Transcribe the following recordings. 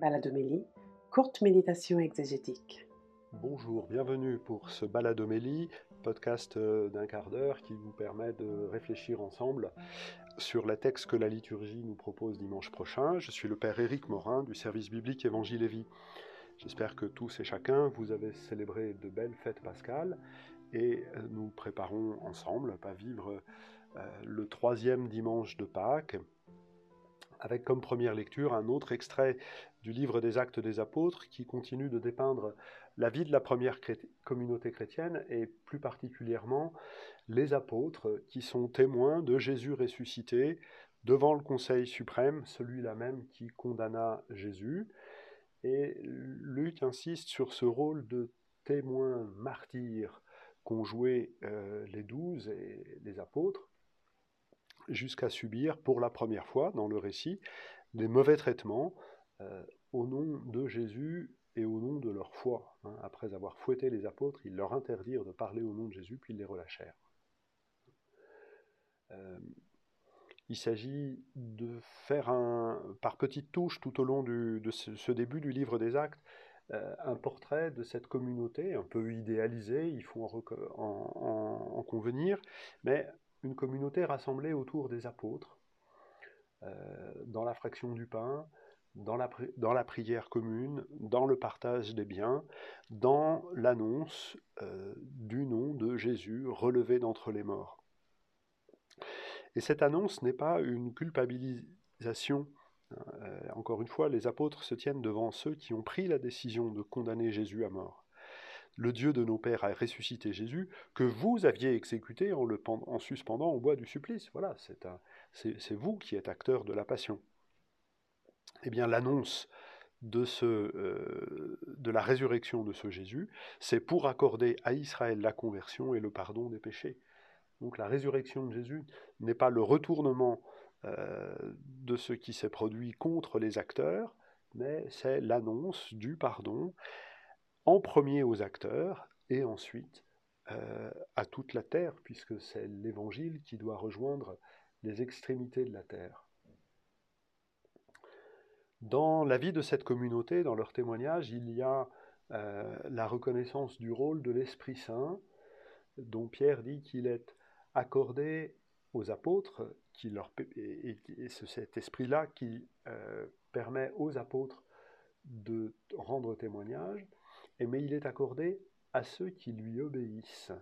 Baladomélie, courte méditation exégétique. Bonjour, bienvenue pour ce Baladomélie, podcast euh, d'un quart d'heure qui vous permet de réfléchir ensemble sur la texte que la liturgie nous propose dimanche prochain. Je suis le Père Éric Morin du service biblique Évangile et Vie. J'espère que tous et chacun, vous avez célébré de belles fêtes pascales et euh, nous préparons ensemble à vivre euh, le troisième dimanche de Pâques avec comme première lecture un autre extrait du livre des Actes des Apôtres qui continue de dépeindre la vie de la première communauté chrétienne et plus particulièrement les apôtres qui sont témoins de Jésus ressuscité devant le Conseil suprême, celui-là même qui condamna Jésus. Et Luc insiste sur ce rôle de témoin martyr qu'ont joué euh, les douze et les apôtres jusqu'à subir pour la première fois dans le récit des mauvais traitements euh, au nom de Jésus et au nom de leur foi. Hein. Après avoir fouetté les apôtres, ils leur interdirent de parler au nom de Jésus, puis ils les relâchèrent. Euh, il s'agit de faire un, par petites touches tout au long de ce, début du livre des actes euh, un portrait de cette communauté un peu idéalisée, il faut en convenir, mais une communauté rassemblée autour des apôtres, euh, dans la fraction du pain, dans la, prière commune, dans le partage des biens, dans l'annonce euh, du nom de Jésus relevé d'entre les morts. Et cette annonce n'est pas une culpabilisation. Euh, encore une fois, les apôtres se tiennent devant ceux qui ont pris la décision de condamner Jésus à mort le Dieu de nos pères a ressuscité Jésus, que vous aviez exécuté en le en suspendant au bois du supplice. Voilà, c'est vous qui êtes acteur de la passion. Eh bien, l'annonce de, euh, de la résurrection de ce Jésus, c'est pour accorder à Israël la conversion et le pardon des péchés. Donc la résurrection de Jésus n'est pas le retournement euh, de ce qui s'est produit contre les acteurs, mais c'est l'annonce du pardon en premier aux acteurs et ensuite euh, à toute la terre, puisque c'est l'Évangile qui doit rejoindre les extrémités de la terre. Dans la vie de cette communauté, dans leur témoignage, il y a euh, la reconnaissance du rôle de l'Esprit Saint, dont Pierre dit qu'il est accordé aux apôtres, qui leur, et, c'est cet esprit-là qui euh, permet aux apôtres de rendre témoignage, mais il est accordé à ceux qui lui obéissent.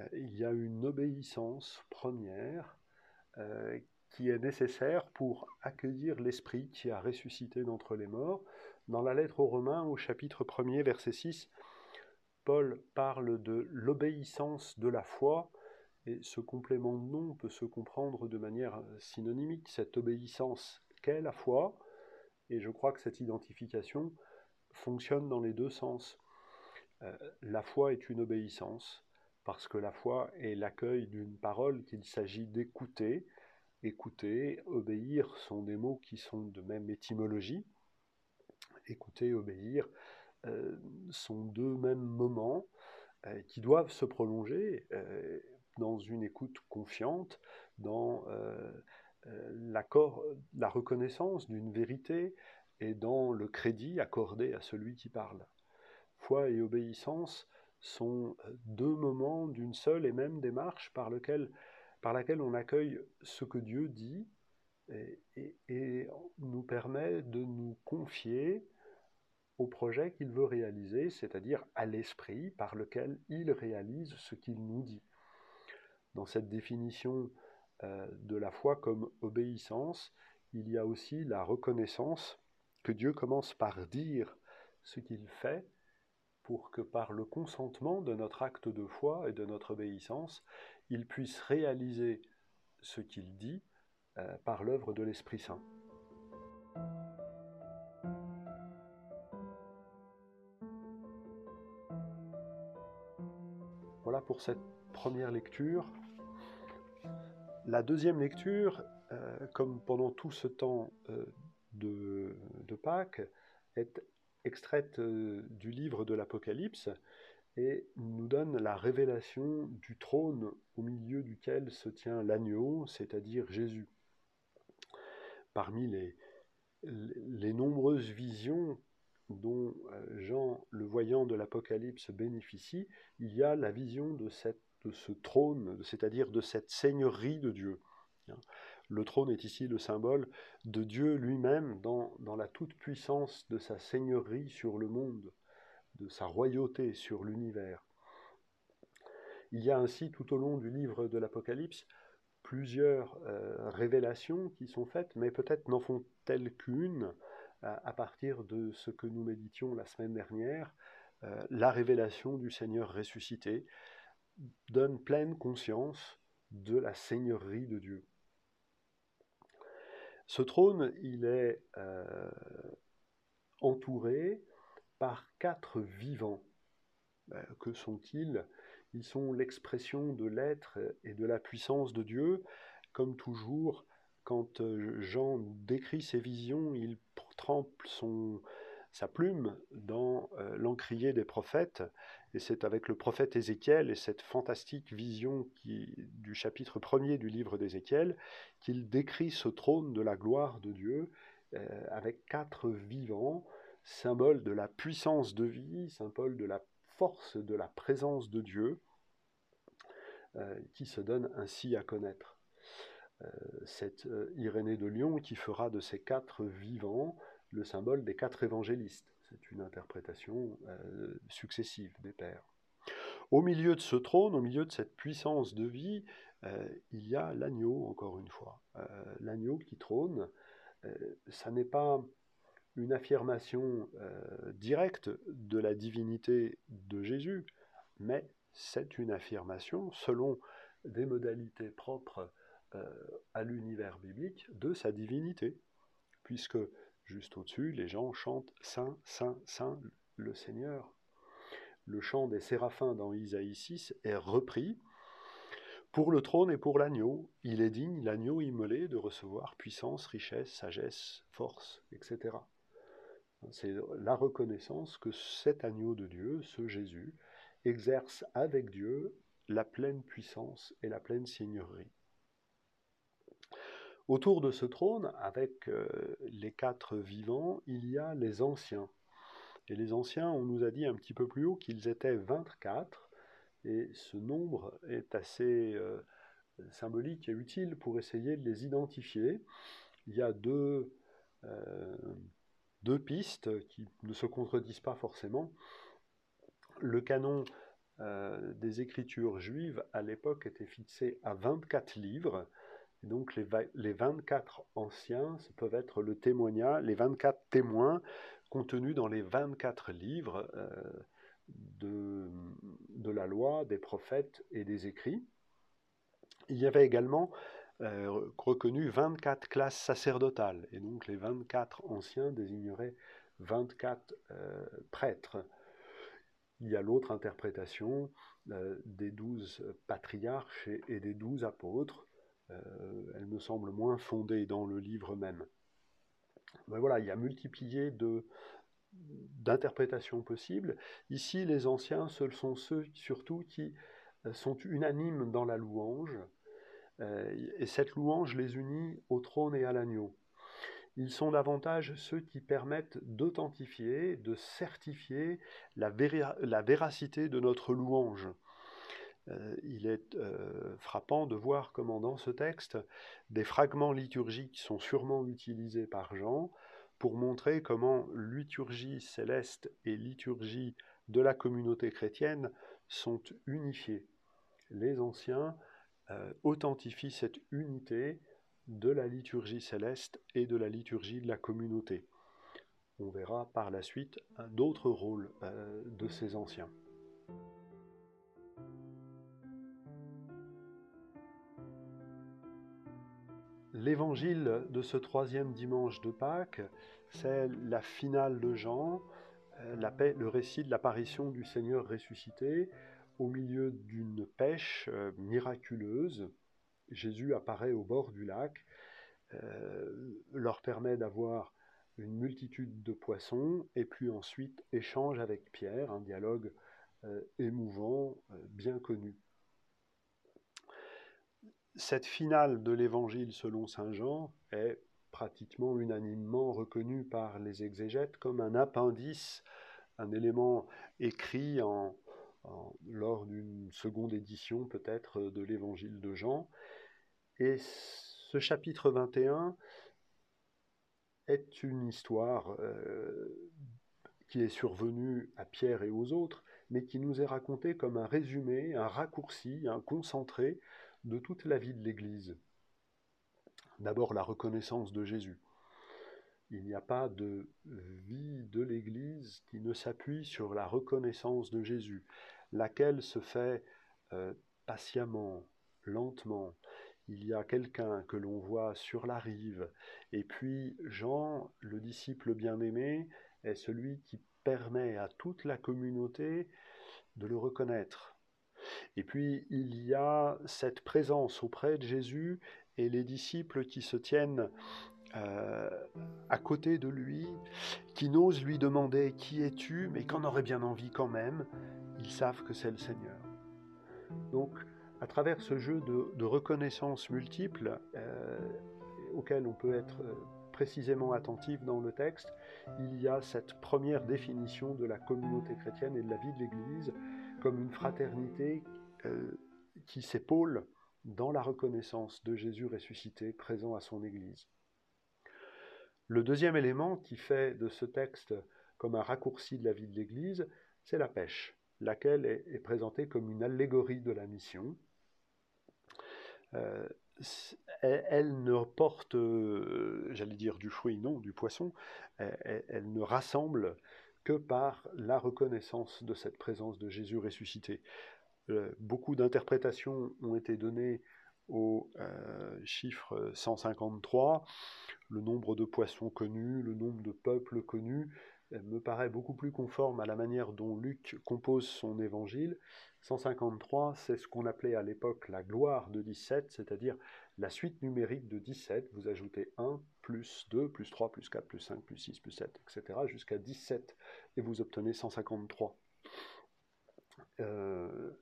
Euh, il y a une obéissance première euh, qui est nécessaire pour accueillir l'Esprit qui a ressuscité d'entre les morts. Dans la lettre aux Romains, au chapitre 1er, verset 6, Paul parle de l'obéissance de la foi, et ce complément de nom peut se comprendre de manière synonymique, cette obéissance qu'est la foi, et je crois que cette identification fonctionne dans les deux sens. Euh, la foi est une obéissance, parce que la foi est l'accueil d'une parole qu'il s'agit d'écouter. Écouter, obéir sont des mots qui sont de même étymologie. Écouter, obéir euh, sont deux mêmes moments euh, qui doivent se prolonger dans une écoute confiante, dans la reconnaissance d'une vérité, et dans le crédit accordé à celui qui parle. Foi et obéissance sont deux moments d'une seule et même démarche par, par laquelle on accueille ce que Dieu dit et, nous permet de nous confier au projet qu'il veut réaliser, c'est-à-dire à, l'esprit par lequel il réalise ce qu'il nous dit. Dans cette définition euh, de la foi comme obéissance, il y a aussi la reconnaissance Dieu commence par dire ce qu'il fait pour que par le consentement de notre acte de foi et de notre obéissance, il puisse réaliser ce qu'il dit euh, par l'œuvre de l'Esprit Saint. Voilà pour cette première lecture. La deuxième lecture, euh, comme pendant tout ce temps euh, de, Pâques est extraite euh, du livre de l'Apocalypse et nous donne la révélation du trône au milieu duquel se tient l'agneau, c'est-à-dire Jésus. Parmi les, les nombreuses visions dont euh, Jean, le voyant de l'Apocalypse, bénéficie, il y a la vision de, cette, de ce trône, c'est-à-dire de cette seigneurie de Dieu. Le trône est ici le symbole de Dieu lui-même dans, la toute-puissance de sa seigneurie sur le monde, de sa royauté sur l'univers. Il y a ainsi tout au long du livre de l'Apocalypse plusieurs euh, révélations qui sont faites, mais peut-être n'en font-elles qu'une à, partir de ce que nous méditions la semaine dernière. Euh, la révélation du Seigneur ressuscité donne pleine conscience de la seigneurie de Dieu. Ce trône, il est euh, entouré par quatre vivants. que sont-ils? Ils sont l'expression de l'être et de la puissance de Dieu. Comme toujours, quand euh, Jean décrit ses visions, il trempe son, sa plume dans euh, l'encrier des prophètes. Et c'est avec le prophète Ézéchiel et cette fantastique vision du chapitre premier du livre d'Ézéchiel qu'il décrit ce trône de la gloire de Dieu euh, avec quatre vivants, symbole de la puissance de vie, symbole de la force de la présence de Dieu. Euh, qui se donne ainsi à connaître. Euh, cette euh, Irénée de Lyon qui fera de ces quatre vivants le symbole des quatre évangélistes. C'est une interprétation successive des pères. Au milieu de ce trône, au milieu de cette puissance de vie, il y a l'agneau, encore une fois. l'agneau qui trône, ça n'est pas une affirmation directe de la divinité de Jésus, mais c'est une affirmation, selon des modalités propres euh, à l'univers biblique, de sa divinité, puisque juste au-dessus, les gens chantent Saint, Saint, Saint, le Seigneur. Le chant des séraphins dans Isaïe 6 est repris. Pour le trône et pour l'agneau, il est digne, l'agneau immolé, de recevoir puissance, richesse, sagesse, force, etc. C'est la reconnaissance que cet agneau de Dieu, ce Jésus, exerce avec Dieu la pleine puissance et la pleine seigneurie. Autour de ce trône, avec euh, les quatre vivants, il y a les anciens. Et les anciens, on nous a dit un petit peu plus haut qu'ils étaient 24, et ce nombre est assez euh, symbolique et utile pour essayer de les identifier. Il y a deux, euh, pistes qui ne se contredisent pas forcément le canon des écritures juives à l'époque était fixé à 24 livres. Donc les, les, 24 anciens ce peuvent être le témoignage, les 24 témoins contenus dans les 24 livres euh, de, la loi, des prophètes et des écrits. Il y avait également euh, reconnu 24 classes sacerdotales, et donc les 24 anciens désigneraient 24 prêtres il y a l'autre interprétation euh, des douze patriarches et, des douze apôtres. Euh, elle me semble moins fondée dans le livre même. Mais voilà, il y a multiplié d'interprétations possibles. Ici, les anciens, ce sont ceux surtout qui euh, sont unanimes dans la louange, et cette louange les unit au trône et à l'agneau. Ils sont davantage ceux qui permettent d'authentifier, de certifier la, véracité de notre louange. Euh, il est euh, frappant de voir comment dans ce texte, des fragments liturgiques sont sûrement utilisés par Jean pour montrer comment liturgie céleste et liturgie de la communauté chrétienne sont unifiées. Les anciens euh, authentifient cette unité de la liturgie céleste et de la liturgie de la communauté. On verra par la suite d'autres rôles de ces anciens. L'évangile de ce troisième dimanche de Pâques, c'est la finale de Jean, euh, le récit de l'apparition du Seigneur ressuscité au milieu d'une pêche euh, miraculeuse Jésus apparaît au bord du lac, euh, leur permet d'avoir une multitude de poissons, et puis ensuite échange avec Pierre, un dialogue émouvant, bien connu. Cette finale de l'évangile selon Saint Jean est pratiquement unanimement reconnu par les exégètes comme un appendice, un élément écrit lors d'une seconde édition peut-être de l'évangile de Jean. Et ce chapitre 21 est une histoire euh, qui est survenue à Pierre et aux autres, mais qui nous est racontée comme un résumé, un raccourci, un concentré de toute la vie de l'Église. D'abord la reconnaissance de Jésus. Il n'y a pas de vie de l'Église qui ne s'appuie sur la reconnaissance de Jésus, laquelle se fait euh, patiemment, lentement, il y a quelqu'un que l'on voit sur la rive, et puis Jean, le disciple bien-aimé, est celui qui permet à toute la communauté de le reconnaître. Et puis il y a cette présence auprès de Jésus et les disciples qui se tiennent euh, à côté de lui, qui n'osent lui demander qui es-tu, mais qu'en auraient bien envie quand même, ils savent que c'est le Seigneur. Donc à travers ce jeu de, reconnaissance multiple, euh, auquel on peut être euh, précisément attentif dans le texte, il y a cette première définition de la communauté chrétienne et de la vie de l'Église une fraternité euh, qui s'épaule dans la reconnaissance de Jésus ressuscité présent à son Église. Le deuxième élément qui fait de ce texte comme un raccourci de la vie de l'Église, c'est la pêche, laquelle est présentée comme une allégorie de la mission. Euh, elle, ne porte, euh, j'allais dire du fruit, non, du poisson, elle, ne rassemble que par la reconnaissance de cette présence de Jésus ressuscité. Euh, beaucoup d'interprétations ont été données au chiffre 153, le nombre de poissons connus, le nombre de peuples connus, me paraît beaucoup plus conforme à la manière dont Luc compose son évangile. 153, c'est ce qu'on appelait à l'époque la gloire de 17, c'est-à-dire la suite numérique de 17. Vous ajoutez 1, plus 2, plus 3, plus 4, plus 5, plus 6, plus 7, etc. jusqu'à 17, et vous obtenez 153. Euh,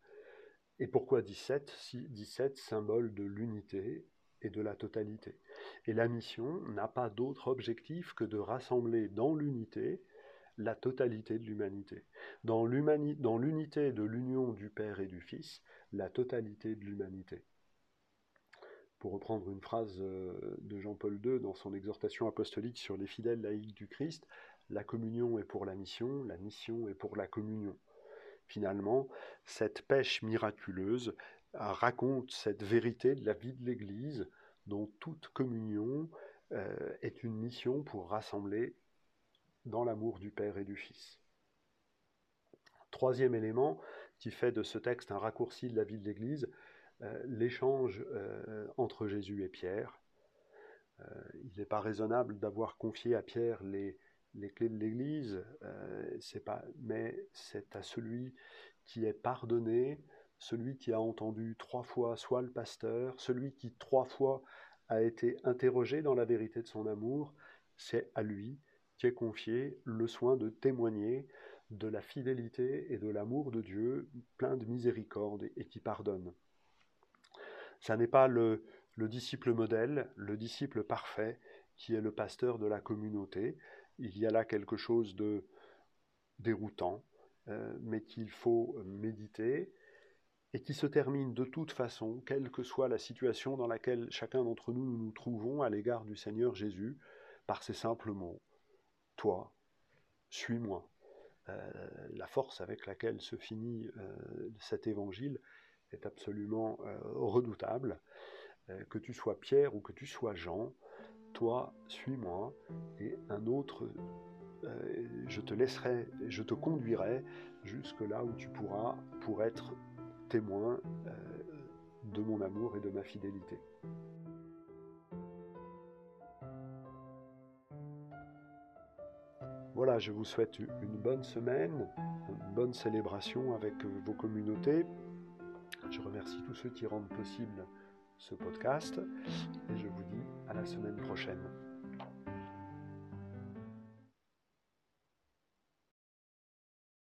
et pourquoi 17 Si 17, symbole de l'unité et de la totalité. Et la mission n'a pas d'autre objectif que de rassembler dans l'unité la totalité de l'humanité. Dans l'unité de l'union du Père et du Fils, la totalité de l'humanité. Pour reprendre une phrase euh, de Jean-Paul II dans son exhortation apostolique sur les fidèles laïcs du Christ, la communion est pour la mission, la mission est pour la communion. Finalement, cette pêche miraculeuse raconte cette vérité de la vie de l'Église, dont toute communion euh, est une mission pour rassembler dans l'amour du Père et du Fils. Troisième élément qui fait de ce texte un raccourci de la vie de l'Église, l'échange euh, entre Jésus et Pierre. Euh, il n'est pas raisonnable d'avoir confié à Pierre les, les clés de l'Église, mais c'est à celui qui est pardonné, celui qui a entendu trois fois soit le pasteur, celui qui trois fois a été interrogé dans la vérité de son amour, c'est à lui qui est confié le soin de témoigner de la fidélité et de l'amour de Dieu, plein de miséricorde et qui pardonne. Ça n'est pas le, disciple modèle, le disciple parfait, qui est le pasteur de la communauté. Il y a là quelque chose de déroutant, euh, mais qu'il faut méditer et qui se termine de toute façon, quelle que soit la situation dans laquelle chacun d'entre nous nous, trouvons à l'égard du Seigneur Jésus, par ces simples mots toi, suis-moi. Euh, la force avec laquelle se finit euh, cet évangile est absolument euh, redoutable. que tu sois Pierre ou que tu sois Jean, toi, suis-moi, et un autre, je te laisserai, je te conduirai jusque là où tu pourras pour être témoin de mon amour et de ma fidélité. Voilà, je vous souhaite une bonne semaine, une bonne célébration avec euh, vos communautés. Je remercie tous ceux qui rendent possible ce podcast et je vous dis à la semaine prochaine.